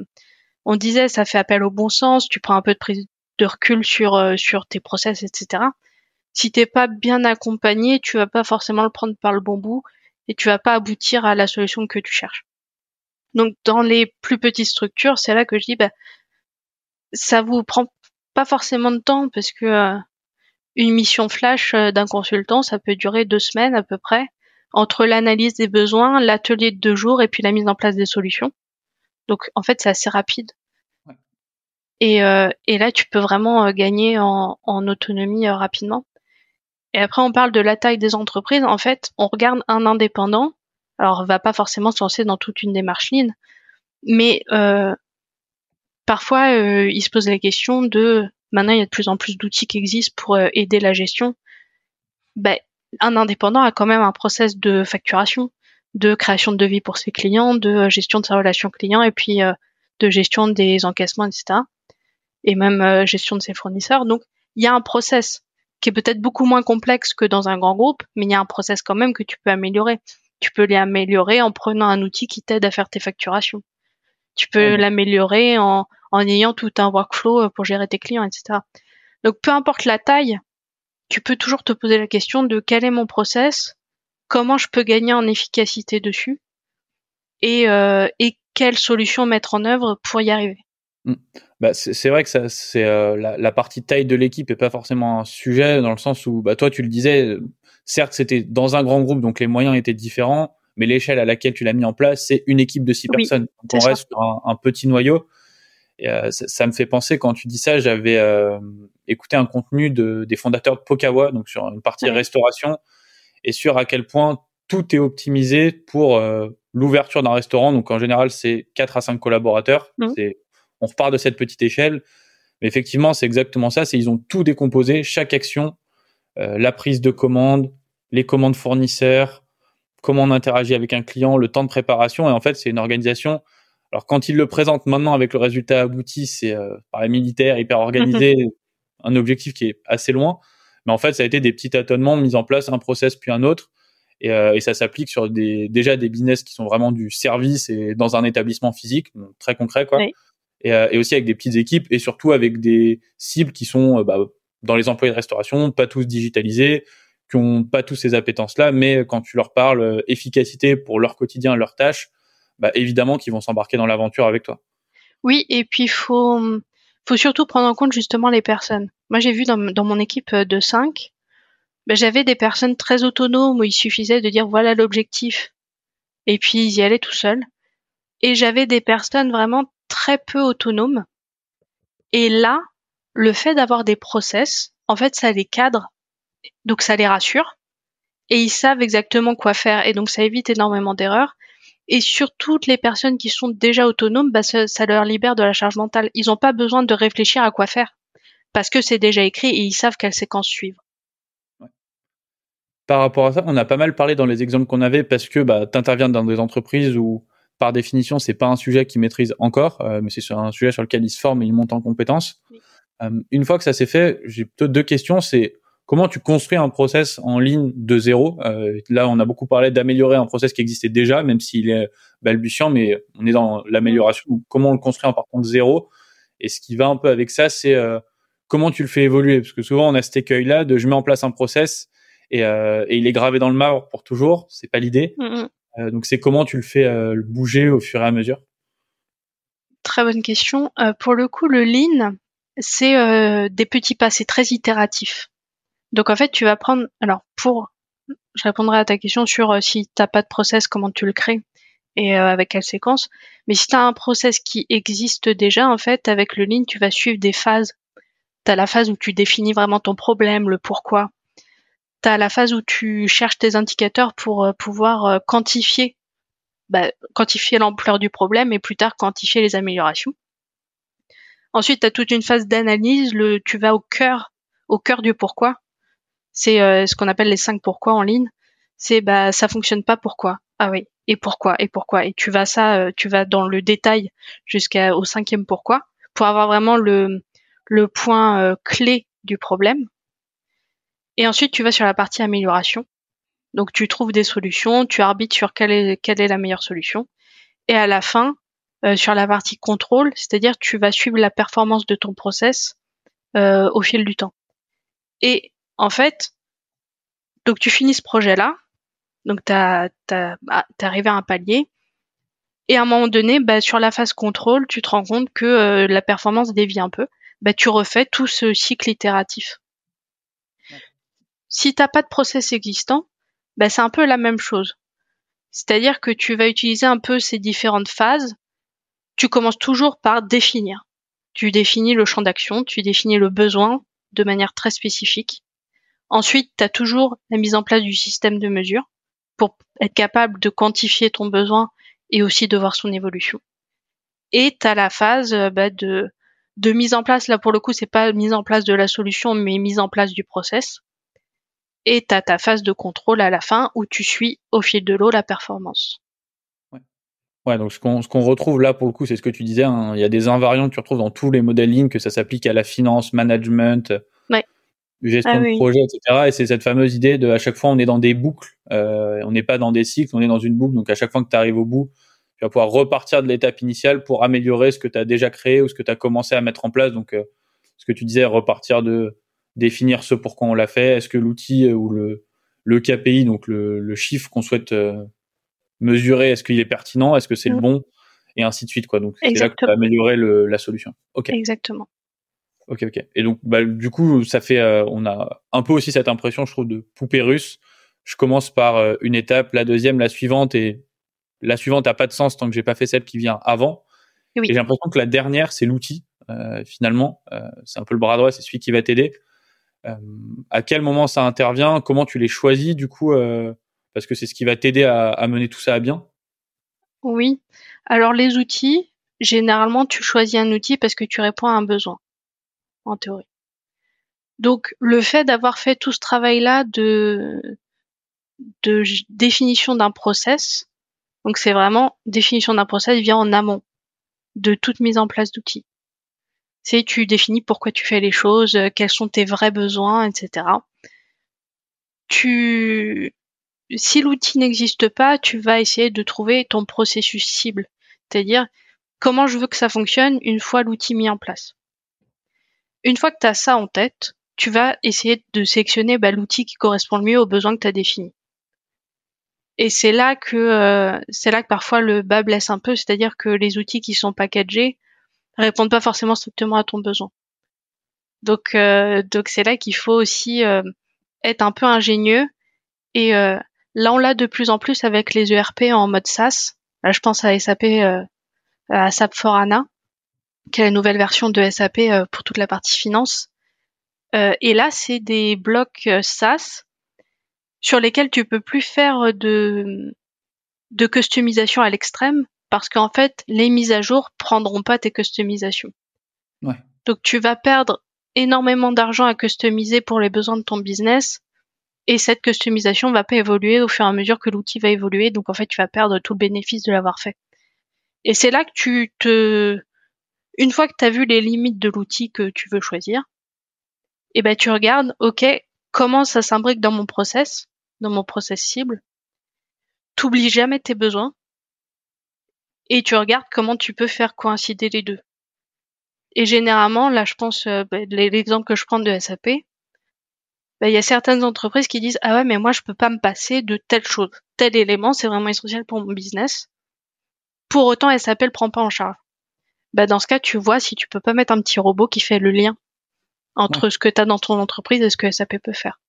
on disait, ça fait appel au bon sens, tu prends un peu de prise de recul sur euh, sur tes process, etc. Si t'es pas bien accompagné, tu vas pas forcément le prendre par le bon bout et tu vas pas aboutir à la solution que tu cherches. Donc, dans les plus petites structures, c'est là que je dis, bah, ça vous prend pas forcément de temps parce que une mission flash d'un consultant, ça peut durer deux semaines à peu près entre l'analyse des besoins, l'atelier de deux jours et puis la mise en place des solutions. Donc en fait c'est assez rapide. Et, euh, et là tu peux vraiment euh, gagner en, en autonomie euh, rapidement. Et après on parle de la taille des entreprises. En fait on regarde un indépendant. Alors on va pas forcément se lancer dans toute une démarche lean, mais euh, parfois il se pose la question de maintenant il y a de plus en plus d'outils qui existent pour aider la gestion. Ben, un indépendant a quand même un process de facturation, de création de devis pour ses clients, de euh, gestion de sa relation client et puis euh, de gestion des encaissements, etc. Et même euh, gestion de ses fournisseurs. Donc, il y a un process qui est peut-être beaucoup moins complexe que dans un grand groupe, mais il y a un process quand même que tu peux améliorer. Tu peux l'améliorer en prenant un outil qui t'aide à faire tes facturations. Tu peux l'améliorer en, en ayant tout un workflow pour gérer tes clients, etc. Donc, peu importe la taille, tu peux toujours te poser la question de quel est mon process, comment je peux gagner en efficacité dessus et, euh, et quelle solution mettre en œuvre pour y arriver.
Mmh. Bah, c'est vrai que ça, c'est euh, la, la, partie taille de l'équipe est pas forcément un sujet dans le sens où bah, toi tu le disais, certes c'était dans un grand groupe donc les moyens étaient différents, mais l'échelle à laquelle tu l'as mis en place c'est une équipe de six personnes. Donc on reste sur un, un, petit noyau. Et, euh, ça, ça, me fait penser quand tu dis ça, j'avais euh, écouter un contenu de, des fondateurs de Pokawa, donc sur une partie restauration, et sur à quel point tout est optimisé pour euh, l'ouverture d'un restaurant. Donc en général, c'est 4 à 5 collaborateurs. Mmh. C'est, on repart de cette petite échelle. Mais effectivement, c'est exactement ça. C'est ils ont tout décomposé, chaque action, euh, la prise de commande, les commandes fournisseurs, comment on interagit avec un client, le temps de préparation. Et en fait, c'est une organisation Alors quand ils le présentent maintenant avec le résultat abouti, c'est euh, par les militaires hyper organisé, un objectif qui est assez loin. Mais en fait, ça a été des petits tâtonnements mis en place, un process puis un autre. Et, euh, et ça s'applique sur des, déjà des business qui sont vraiment du service et dans un établissement physique, très concret quoi. Et, euh, et, aussi avec des petites équipes et surtout avec des cibles qui sont bah, dans les employés de restauration, pas tous digitalisés, qui ont pas tous ces appétences-là, mais quand tu leur parles efficacité pour leur quotidien, leurs tâches, bah, évidemment qu'ils vont s'embarquer dans l'aventure avec toi.
Oui, et puis il faut, faut surtout prendre en compte justement les personnes. Moi, j'ai vu dans, mon équipe de 5, bah, j'avais des personnes très autonomes où il suffisait de dire voilà l'objectif, et puis ils y allaient tout seuls. Et j'avais des personnes vraiment très peu autonomes. Et là, le fait d'avoir des process, en fait, ça les cadre, donc ça les rassure, et ils savent exactement quoi faire, et donc ça évite énormément d'erreurs. Et sur toutes les personnes qui sont déjà autonomes, bah, ça, leur libère de la charge mentale. Ils n'ont pas besoin de réfléchir à quoi faire parce que c'est déjà écrit et ils savent quelle séquence suivre.
Par rapport à ça, on a pas mal parlé dans les exemples qu'on avait parce que bah, tu interviens dans des entreprises où, par définition, c'est pas un sujet qu'ils maîtrisent encore, euh, mais c'est un sujet sur lequel ils se forment et ils montent en compétences. Euh, une fois que ça s'est fait, j'ai plutôt deux questions. C'est comment tu construis un process en ligne de zéro? Euh, Là, on a beaucoup parlé d'améliorer un process qui existait déjà, même s'il est balbutiant, mais on est dans l'amélioration. Comment on le construit en partant de zéro? Et ce qui va un peu avec ça, c'est euh, comment tu le fais évoluer, parce que souvent on a cet écueil-là de je mets en place un process et, euh, et il est gravé dans le marbre pour toujours. C'est pas l'idée. Mm, mm. donc c'est comment tu le fais bouger au fur et à mesure?
Très bonne question. pour le coup, le lean, c'est des petits pas, c'est très itératif. Donc en fait, tu vas prendre. Alors pour, je répondrai à ta question sur euh, si t'as pas de process, comment tu le crées et euh, avec quelle séquence. Mais si tu as un process qui existe déjà, en fait, avec le lean, tu vas suivre des phases. Tu as la phase où tu définis vraiment ton problème, le pourquoi. Tu as la phase où tu cherches tes indicateurs pour euh, pouvoir quantifier, bah, quantifier l'ampleur du problème et plus tard quantifier les améliorations. Ensuite, tu as toute une phase d'analyse, le tu vas au cœur au cœur du pourquoi c'est euh, ce qu'on appelle les cinq pourquoi en ligne. C'est bah ça fonctionne pas pourquoi. Ah oui. Et pourquoi Et pourquoi Et tu vas ça, euh, tu vas dans le détail jusqu'au cinquième pourquoi pour avoir vraiment le le point euh, clé du problème. Et ensuite tu vas sur la partie amélioration. Donc tu trouves des solutions, tu arbitres sur quelle est quelle est la meilleure solution. Et à la fin, sur la partie contrôle, c'est-à-dire tu vas suivre la performance de ton process au fil du temps. Et en fait, donc tu finis ce projet-là, donc tu bah, es arrivé à un palier, et à un moment donné, bah, sur la phase contrôle, tu te rends compte que euh, la performance dévie un peu, bah, tu refais tout ce cycle itératif. Si t'as pas de process existant, bah, c'est un peu la même chose. C'est-à-dire que tu vas utiliser un peu ces différentes phases. Tu commences toujours par définir. Tu définis le champ d'action, tu définis le besoin de manière très spécifique. Ensuite, tu toujours la mise en place du système de mesure pour être capable de quantifier ton besoin et aussi de voir son évolution. Et tu as la phase euh, bah, de, de mise en place, là pour le coup, c'est pas mise en place de la solution, mais mise en place du process. Et tu as ta phase de contrôle à la fin où tu suis au fil de l'eau la performance.
Ouais. donc ce qu'on retrouve là pour le coup, c'est ce que tu disais, hein. il y a des invariants que tu retrouves dans tous les modèles lignes, que ça s'applique à la finance, management, gestion ah de projet, etc. Et c'est cette fameuse idée de à chaque fois on est dans des boucles, euh, on n'est pas dans des cycles, on est dans une boucle. Donc à chaque fois que tu arrives au bout, tu vas pouvoir repartir de l'étape initiale pour améliorer ce que tu as déjà créé ou ce que tu as commencé à mettre en place. Donc euh, ce que tu disais, repartir de définir ce pourquoi on l'a fait. Est-ce que l'outil euh, ou le, le KPI, donc le, le chiffre qu'on souhaite euh, mesurer, est-ce qu'il est pertinent, est-ce que c'est le mm. bon, et ainsi de suite quoi. Donc c'est là que tu vas améliorer le, la solution. Ok.
Exactement.
Ok, ok. Et donc, bah, du coup, ça fait, euh, on a un peu aussi cette impression, je trouve, de poupée russe. Je commence par euh, une étape, la deuxième, la suivante, et la suivante n'a pas de sens tant que j'ai pas fait celle qui vient avant. Et, j'ai l'impression que la dernière, c'est l'outil. Euh, finalement, c'est un peu le bras droit, c'est celui qui va t'aider. à quel moment ça intervient? Comment tu les choisis du coup Parce que c'est ce qui va t'aider à, à mener tout ça à bien?
Oui. Alors les outils, généralement, tu choisis un outil parce que tu réponds à un besoin en théorie. Donc le fait d'avoir fait tout ce travail-là de, de définition d'un process, donc c'est vraiment définition d'un process vient en amont. de toute mise en place d'outils. C'est tu définis pourquoi tu fais les choses, quels sont tes vrais besoins, etc. Tu, si l'outil n'existe pas, tu vas essayer de trouver ton processus cible, c'est-à-dire comment je veux que ça fonctionne une fois l'outil mis en place. Une fois que tu as ça en tête, tu vas essayer de sélectionner bah, l'outil qui correspond le mieux aux besoins que tu as définis. Et c'est là que euh, c'est là que parfois le bas blesse un peu, c'est-à-dire que les outils qui sont packagés répondent pas forcément strictement à ton besoin. Donc euh, donc c'est là qu'il faut aussi euh, être un peu ingénieux et là on l'a de plus en plus avec les ERP en mode SaaS. Là je pense à SAP à SAP for HANA qui est la nouvelle version de SAP pour toute la partie finance. et là c'est des blocs SaaS sur lesquels tu peux plus faire de, de customisation à l'extrême parce qu'en fait, les mises à jour prendront pas tes customisations. Ouais. Donc tu vas perdre énormément d'argent à customiser pour les besoins de ton business et cette customisation va pas évoluer au fur et à mesure que l'outil va évoluer. Donc en fait, tu vas perdre tout le bénéfice de l'avoir fait. Et c'est là que tu te, une fois que tu as vu les limites de l'outil que tu veux choisir, et eh ben tu regardes, ok, comment ça s'imbrique dans mon process, dans mon process cible. T'oublies jamais tes besoins et tu regardes comment tu peux faire coïncider les deux. Et généralement, là, je pense, euh, bah, l'exemple que je prends de SAP, bah, il y a certaines entreprises qui disent ah ouais mais moi je peux pas me passer de telle chose, tel élément c'est vraiment essentiel pour mon business. Pour autant SAP le prend pas en charge. Bah dans ce cas tu vois si tu peux pas mettre un petit robot qui fait le lien entre ce que tu as dans ton entreprise et ce que SAP peut faire.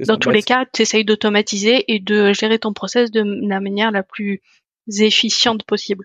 Dans tous les cas, tu essayes d'automatiser et de gérer ton process de la manière la plus efficiente possible.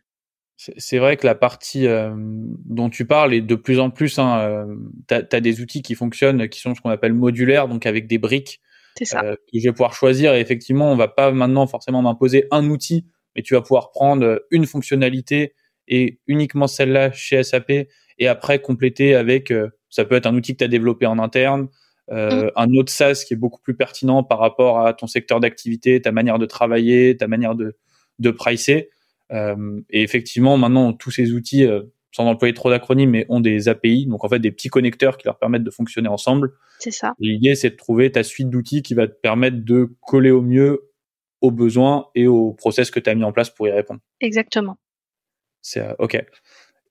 C'est vrai que la partie euh, dont tu parles est de plus en plus, hein, euh, tu as, des outils qui fonctionnent, qui sont ce qu'on appelle modulaires, donc avec des briques
ça. Euh,
que je vais pouvoir choisir. Et effectivement, on va pas maintenant forcément m'imposer un outil, mais tu vas pouvoir prendre une fonctionnalité et uniquement celle-là chez SAP et après compléter avec, ça peut être un outil que tu as développé en interne, euh, mm. un autre SaaS qui est beaucoup plus pertinent par rapport à ton secteur d'activité, ta manière de travailler, ta manière de, de pricer. Euh, et effectivement, maintenant, tous ces outils, euh, sans employer trop d'acronymes, mais ont des API, donc en fait des petits connecteurs qui leur permettent de fonctionner ensemble.
C'est ça.
L'idée, c'est de trouver ta suite d'outils qui va te permettre de coller au mieux aux besoins et aux process que tu as mis en place pour y répondre.
Exactement.
C'est ok.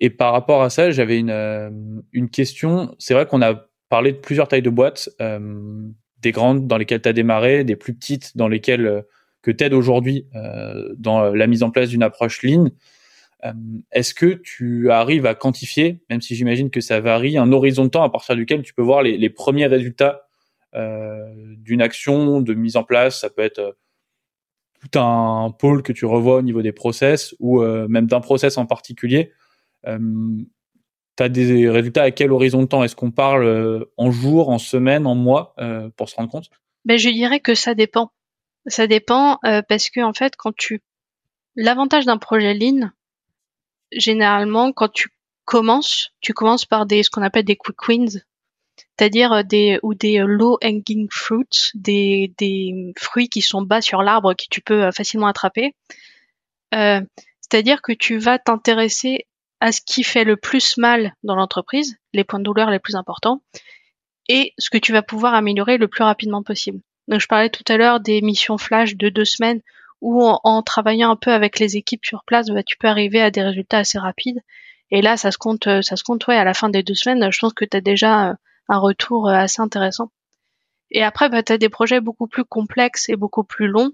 Et par rapport à ça, j'avais une, une question. C'est vrai qu'on a parler de plusieurs tailles de boîtes, euh, des grandes dans lesquelles tu as démarré, des plus petites dans lesquelles euh, que tu aides aujourd'hui euh, dans la mise en place d'une approche lean. Est-ce que tu arrives à quantifier, même si j'imagine que ça varie, un horizon de temps à partir duquel tu peux voir les, les premiers résultats d'une action de mise en place? Ça peut être tout un pôle que tu revois au niveau des process ou même d'un process en particulier. Tu as des résultats à quel horizon de temps? Est-ce qu'on parle euh, en jours, en semaines, en mois euh, pour se rendre compte?
Ben, Je dirais que ça dépend. Ça dépend euh, parce que en fait, quand tu l'avantage d'un projet Lean, généralement, quand tu commences, tu commences par des ce qu'on appelle des quick wins, c'est-à-dire des ou des low hanging fruits, des, des fruits qui sont bas sur l'arbre que tu peux facilement attraper. c'est-à-dire que tu vas t'intéresser à ce qui fait le plus mal dans l'entreprise, les points de douleur les plus importants, et ce que tu vas pouvoir améliorer le plus rapidement possible. Donc je parlais tout à l'heure des missions flash de deux semaines où en, travaillant un peu avec les équipes sur place, bah, tu peux arriver à des résultats assez rapides. Et là, ça se compte, ça se compte, ouais, à la fin des deux semaines, je pense que tu as déjà euh, un retour euh, assez intéressant. Et après, bah, tu as des projets beaucoup plus complexes et beaucoup plus longs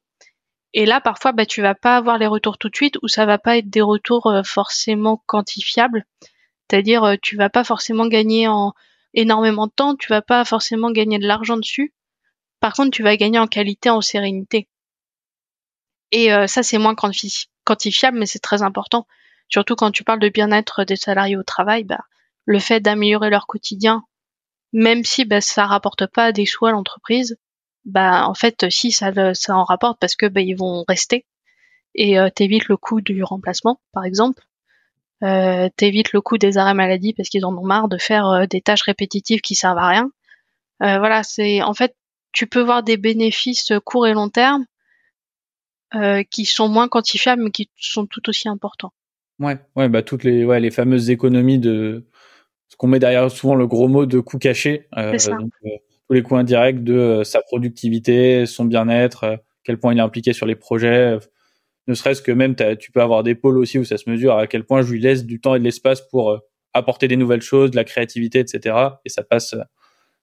et là, parfois, bah, tu vas pas avoir les retours tout de suite ou ça va pas être des retours euh, forcément quantifiables. C'est-à-dire, euh, tu vas pas forcément gagner en énormément de temps, tu vas pas forcément gagner de l'argent dessus. Par contre, tu vas gagner en qualité, en sérénité. Et ça, c'est moins quantifiable, mais c'est très important. Surtout quand tu parles de bien-être des salariés au travail, bah, le fait d'améliorer leur quotidien, même si bah, ça rapporte pas des sous à l'entreprise, bah en fait si ça, ça en rapporte parce que bah, ils vont rester. Et euh, t'évites le coût du remplacement par exemple. Euh, t'évites le coût des arrêts maladie parce qu'ils en ont marre de faire euh, des tâches répétitives qui servent à rien. Euh, voilà c'est en fait tu peux voir des bénéfices court et long terme qui sont moins quantifiables mais qui sont tout aussi importants.
Ouais, ouais, bah toutes les, ouais, les fameuses économies de ce qu'on met derrière souvent le gros mot de coûts cachés. Euh, donc, euh, tous les coûts indirects de euh, sa productivité, son bien-être, quel point il est impliqué sur les projets. ne serait-ce que même tu peux avoir des pôles aussi où ça se mesure à quel point je lui laisse du temps et de l'espace pour apporter des nouvelles choses, de la créativité, etc. Et ça passe,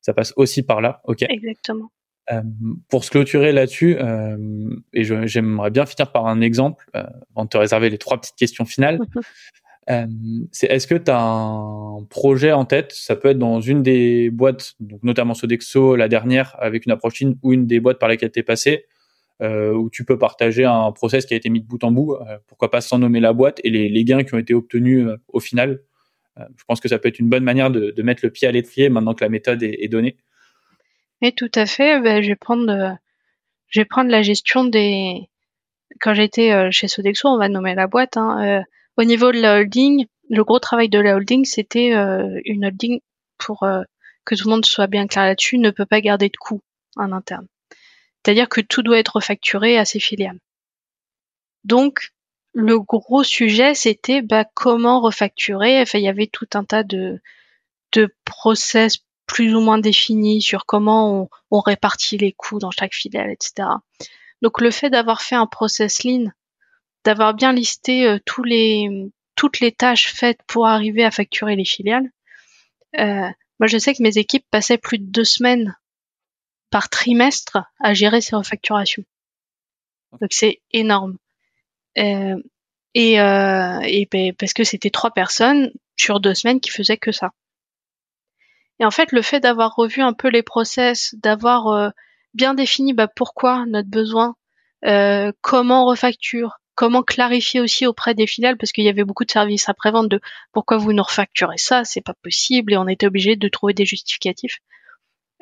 ça passe aussi par là. Ok.
Exactement.
Euh, pour se clôturer là-dessus, euh, et j'aimerais bien finir par un exemple, euh, avant de te réserver les trois petites questions finales. c'est est-ce que tu as un projet en tête? Ça peut être dans une des boîtes, donc notamment Sodexo, la dernière, avec une approche in, ou une des boîtes par lesquelles tu es passé, où tu peux partager un process qui a été mis de bout en bout, pourquoi pas sans nommer la boîte, et les, gains qui ont été obtenus au final. je pense que ça peut être une bonne manière de, mettre le pied à l'étrier maintenant que la méthode est, donnée.
Et tout à fait. Ben, je vais prendre, euh, je vais prendre la gestion des. Quand j'étais euh, chez Sodexo, on va nommer la boîte. Hein, euh, au niveau de la holding, le gros travail de la holding, c'était une holding pour que tout le monde soit bien clair là-dessus, ne peut pas garder de coûts en interne. C'est-à-dire que tout doit être facturé à ses filiales. Donc, le gros sujet, c'était bah, comment refacturer. Enfin, il y avait tout un tas de, de process plus ou moins défini sur comment on, répartit les coûts dans chaque filiale, etc. Donc le fait d'avoir fait un process lean, d'avoir bien listé euh, tous les, toutes les tâches faites pour arriver à facturer les filiales, euh, moi je sais que mes équipes passaient plus de deux semaines par trimestre à gérer ces refacturations. Donc c'est énorme. Euh, et, et ben, parce que c'était trois personnes sur deux semaines qui faisaient que ça. Et en fait, le fait d'avoir revu un peu les process, d'avoir euh, bien défini bah, pourquoi notre besoin, euh, comment on refacture, comment clarifier aussi auprès des filiales, parce qu'il y avait beaucoup de services après-vente de pourquoi vous nous refacturez ça, c'est pas possible, et on était obligé de trouver des justificatifs.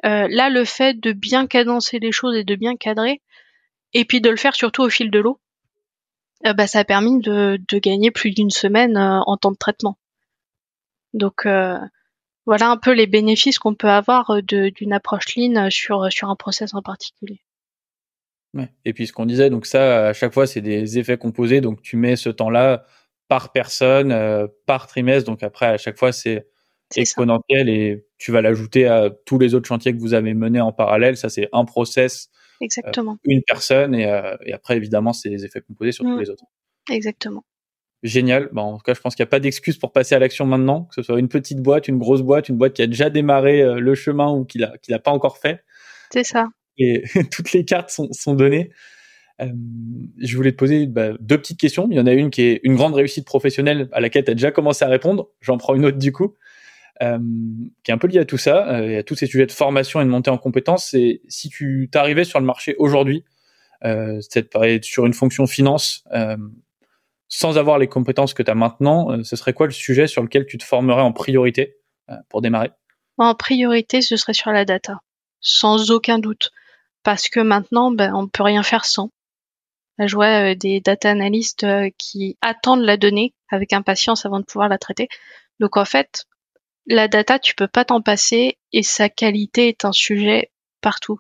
Euh, là, le fait de bien cadencer les choses et de bien cadrer, et puis de le faire surtout au fil de l'eau, bah, ça a permis de, gagner plus d'une semaine en temps de traitement. Donc, voilà un peu les bénéfices qu'on peut avoir euh, d'une approche lean euh, sur, euh, sur un process en particulier.
Et puis ce qu'on disait, donc ça, à chaque fois, c'est des effets composés. Donc tu mets ce temps-là par personne, par trimestre. Donc après, à chaque fois, c'est exponentiel et tu vas l'ajouter à tous les autres chantiers que vous avez menés en parallèle. Ça, c'est un process,
Exactement.
une personne et, après, évidemment, c'est des effets composés sur tous les autres.
Exactement
génial. Bon, en tout cas, je pense qu'il n'y a pas d'excuse pour passer à l'action maintenant, que ce soit une petite boîte, une grosse boîte, une boîte qui a déjà démarré euh, le chemin ou qui l'a qui l'a pas encore fait.
C'est ça.
Et toutes les cartes sont, données. Euh, je voulais te poser bah, deux petites questions. Il y en a une qui est une grande réussite professionnelle à laquelle tu as déjà commencé à répondre. J'en prends une autre du coup, euh, qui est un peu liée à tout ça, euh, et à tous ces sujets de formation et de montée en compétences. C'est si tu t'arrivais sur le marché aujourd'hui, peut-être sur une fonction finance, sans avoir les compétences que tu as maintenant, ce serait quoi le sujet sur lequel tu te formerais en priorité pour démarrer?
En priorité, ce serait sur la data, sans aucun doute, parce que maintenant, ben, on peut rien faire sans. Je vois euh, des data analystes qui attendent la donnée avec impatience avant de pouvoir la traiter. Donc en fait, la data, tu peux pas t'en passer et sa qualité est un sujet partout.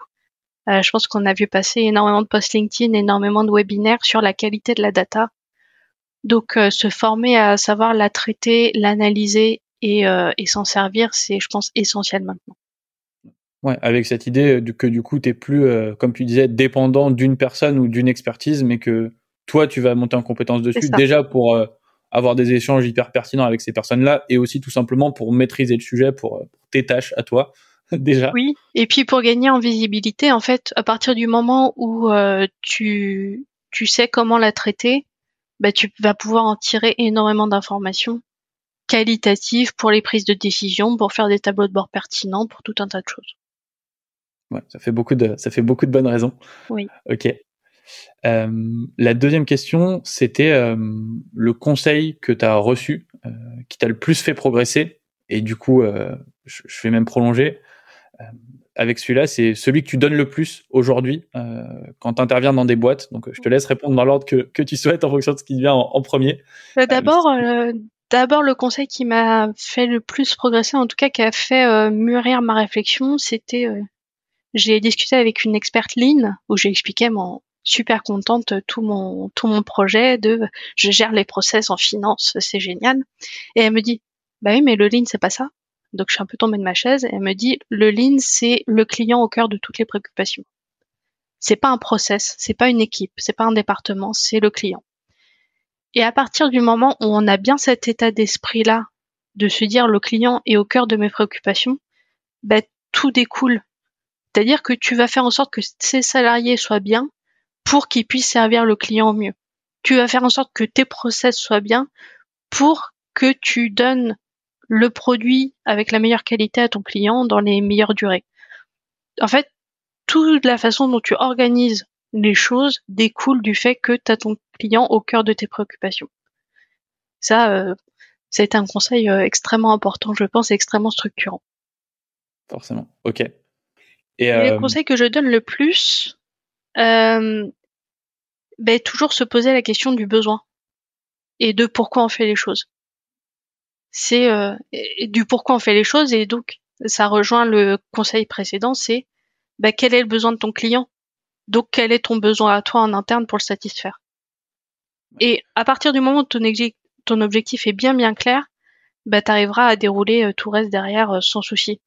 je pense qu'on a vu passer énormément de posts LinkedIn, énormément de webinaires sur la qualité de la data donc euh, se former à savoir la traiter, l'analyser euh, et s'en servir, c'est je pense essentiel maintenant.
Ouais, avec cette idée que du coup, tu plus, euh, comme tu disais, dépendant d'une personne ou d'une expertise, mais que toi, tu vas monter en compétence dessus, déjà pour avoir des échanges hyper pertinents avec ces personnes-là, et aussi tout simplement pour maîtriser le sujet, pour, pour tes tâches à toi, déjà.
Oui, et puis pour gagner en visibilité, en fait, à partir du moment où tu, tu sais comment la traiter, bah, tu vas pouvoir en tirer énormément d'informations qualitatives pour les prises de décision, pour faire des tableaux de bord pertinents, pour tout un tas de choses.
Ouais, ça fait beaucoup de, ça fait beaucoup de bonnes raisons.
Oui.
Ok. Euh, la deuxième question, c'était euh, le conseil que tu as reçu, euh, qui t'a le plus fait progresser. Et du coup, je, je, vais même prolonger avec celui-là, c'est celui que tu donnes le plus aujourd'hui quand tu interviens dans des boîtes. Donc, je te laisse répondre dans l'ordre que, que tu souhaites en fonction de ce qui te vient en, premier.
Bah, d'abord, d'abord le conseil qui m'a fait le plus progresser, en tout cas qui a fait mûrir ma réflexion, c'était j'ai discuté avec une experte Lean où j'ai expliqué mon super contente tout mon tout mon projet de je gère les process en finance, c'est génial. Et elle me dit bah oui mais le lean c'est pas ça. Donc je suis un peu tombée de ma chaise et elle me dit le lean c'est le client au cœur de toutes les préoccupations. C'est pas un process, c'est pas une équipe, c'est pas un département, c'est le client. Et à partir du moment où on a bien cet état d'esprit là de se dire le client est au cœur de mes préoccupations, bah, tout découle. C'est-à-dire que tu vas faire en sorte que ces salariés soient bien pour qu'ils puissent servir le client au mieux. Tu vas faire en sorte que tes process soient bien pour que tu donnes le produit avec la meilleure qualité à ton client dans les meilleures durées. En fait, toute la façon dont tu organises les choses découle du fait que tu as ton client au cœur de tes préoccupations. Ça, euh, été un conseil euh, extrêmement important, je pense, et extrêmement structurant.
Forcément. Ok.
Et, euh... le conseil que je donne le plus, euh, ben, toujours se poser la question du besoin et de pourquoi on fait les choses. C'est euh, du pourquoi on fait les choses et donc ça rejoint le conseil précédent, c'est ben, quel est le besoin de ton client? Donc quel est ton besoin à toi en interne pour le satisfaire? Et à partir du moment où ton, ton objectif est bien bien clair, bah, tu arriveras à dérouler euh, tout reste derrière euh, sans souci.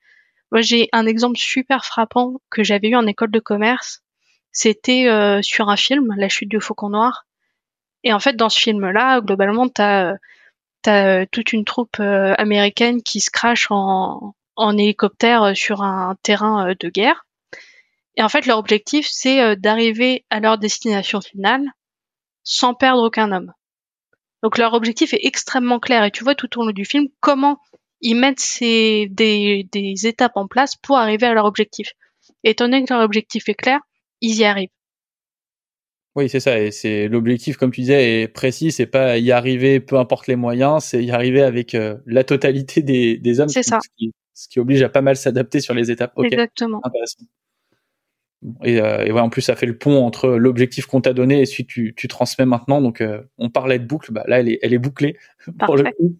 Moi, j'ai un exemple super frappant que j'avais eu en école de commerce. C'était euh, sur un film, La chute du faucon noir. Et en fait, dans ce film-là, globalement, t'as as toute une troupe américaine qui se crache en, en hélicoptère sur un terrain de guerre. Et en fait, leur objectif, c'est d'arriver à leur destination finale sans perdre aucun homme. Donc leur objectif est extrêmement clair et tu vois tout au long du film comment ils mettent ces, des, des étapes en place pour arriver à leur objectif. Et étant donné que leur objectif est clair, ils y arrivent.
Oui, c'est ça. Et c'est l'objectif, comme tu disais, est précis. C'est pas y arriver, peu importe les moyens. C'est y arriver avec euh, la totalité des, des hommes.
C'est ça.
Ce qui, ce qui, oblige à pas mal s'adapter sur les étapes.
Exactement.
Intéressant. Et, euh, et ouais, en plus, ça fait le pont entre l'objectif qu'on t'a donné et celui que tu, tu transmets maintenant. Donc, euh, on parlait de boucle. Bah, là, elle est, elle est bouclée pour le coup.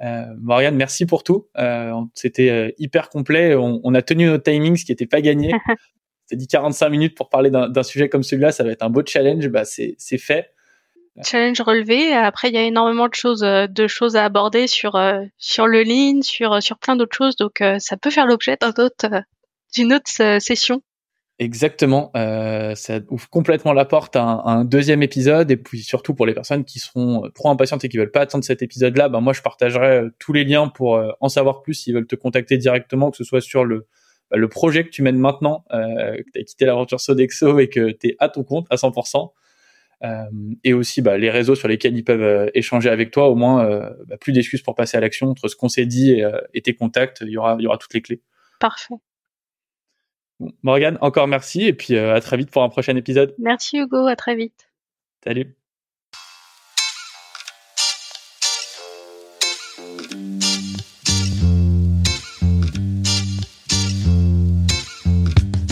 Euh, Marianne, merci pour tout. Euh, C'était euh, hyper complet. On, on, a tenu notre timing, ce qui n'était pas gagné. T'as dit 45 minutes pour parler d'un sujet comme celui-là. Ça va être un beau challenge. Bah, c'est fait.
Challenge relevé. Après, il y a énormément de choses, de choses à aborder sur sur le lean, sur sur plein d'autres choses. Donc, ça peut faire l'objet d'un autre d'une autre session.
Exactement, euh, ça ouvre complètement la porte à un, à un, deuxième épisode et puis surtout pour les personnes qui seront trop impatientes et qui veulent pas attendre cet épisode-là, ben moi je partagerai euh, tous les liens pour euh, en savoir plus s'ils veulent te contacter directement, que ce soit sur le bah, le projet que tu mènes maintenant, euh, que tu as quitté l'aventure Sodexo et que tu es à ton compte à 100%, euh, et aussi bah, les réseaux sur lesquels ils peuvent euh, échanger avec toi, au moins plus d'excuses pour passer à l'action entre ce qu'on s'est dit et, tes contacts, il y aura y aura toutes les clés.
Parfait.
Morgane, encore merci et puis euh, à très vite pour un prochain épisode.
Merci Hugo, à très vite.
Salut.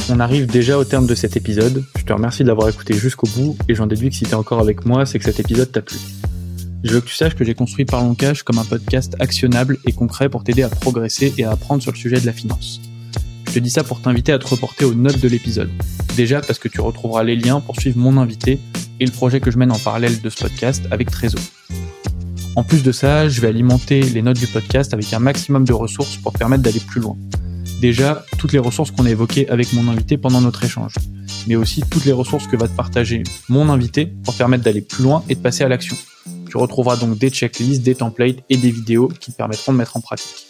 On arrive déjà au terme de cet épisode. Je te remercie de l'avoir écouté jusqu'au bout et j'en déduis que si tu es encore avec moi, c'est que cet épisode t'a plu. Je veux que tu saches que j'ai construit Parlons Cash comme un podcast actionnable et concret pour t'aider à progresser et à apprendre sur le sujet de la finance te dis ça pour t'inviter à te reporter aux notes de l'épisode. Déjà parce que tu retrouveras les liens pour suivre mon invité et le projet que je mène en parallèle de ce podcast avec Trésor. En plus de ça, je vais alimenter les notes du podcast avec un maximum de ressources pour permettre d'aller plus loin. Déjà, toutes les ressources qu'on a évoquées avec mon invité pendant notre échange, mais aussi toutes les ressources que va te partager mon invité pour permettre d'aller plus loin et de passer à l'action. Tu retrouveras donc des checklists, des templates et des vidéos qui te permettront de mettre en pratique.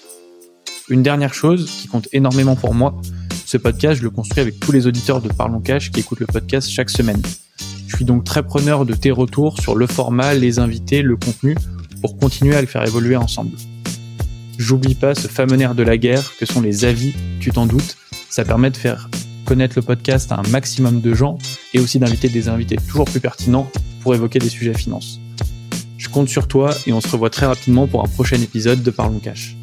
Une dernière chose qui compte énormément pour moi, ce podcast, je le construis avec tous les auditeurs de Parlons Cash qui écoutent le podcast chaque semaine. Je suis donc très preneur de tes retours sur le format, les invités, le contenu, pour continuer à le faire évoluer ensemble. J'oublie pas ce fameux nerf de la guerre que sont les avis, tu t'en doutes. Ça permet de faire connaître le podcast à un maximum de gens et aussi d'inviter des invités toujours plus pertinents pour évoquer des sujets finance. Je compte sur toi et on se revoit très rapidement pour un prochain épisode de Parlons Cash.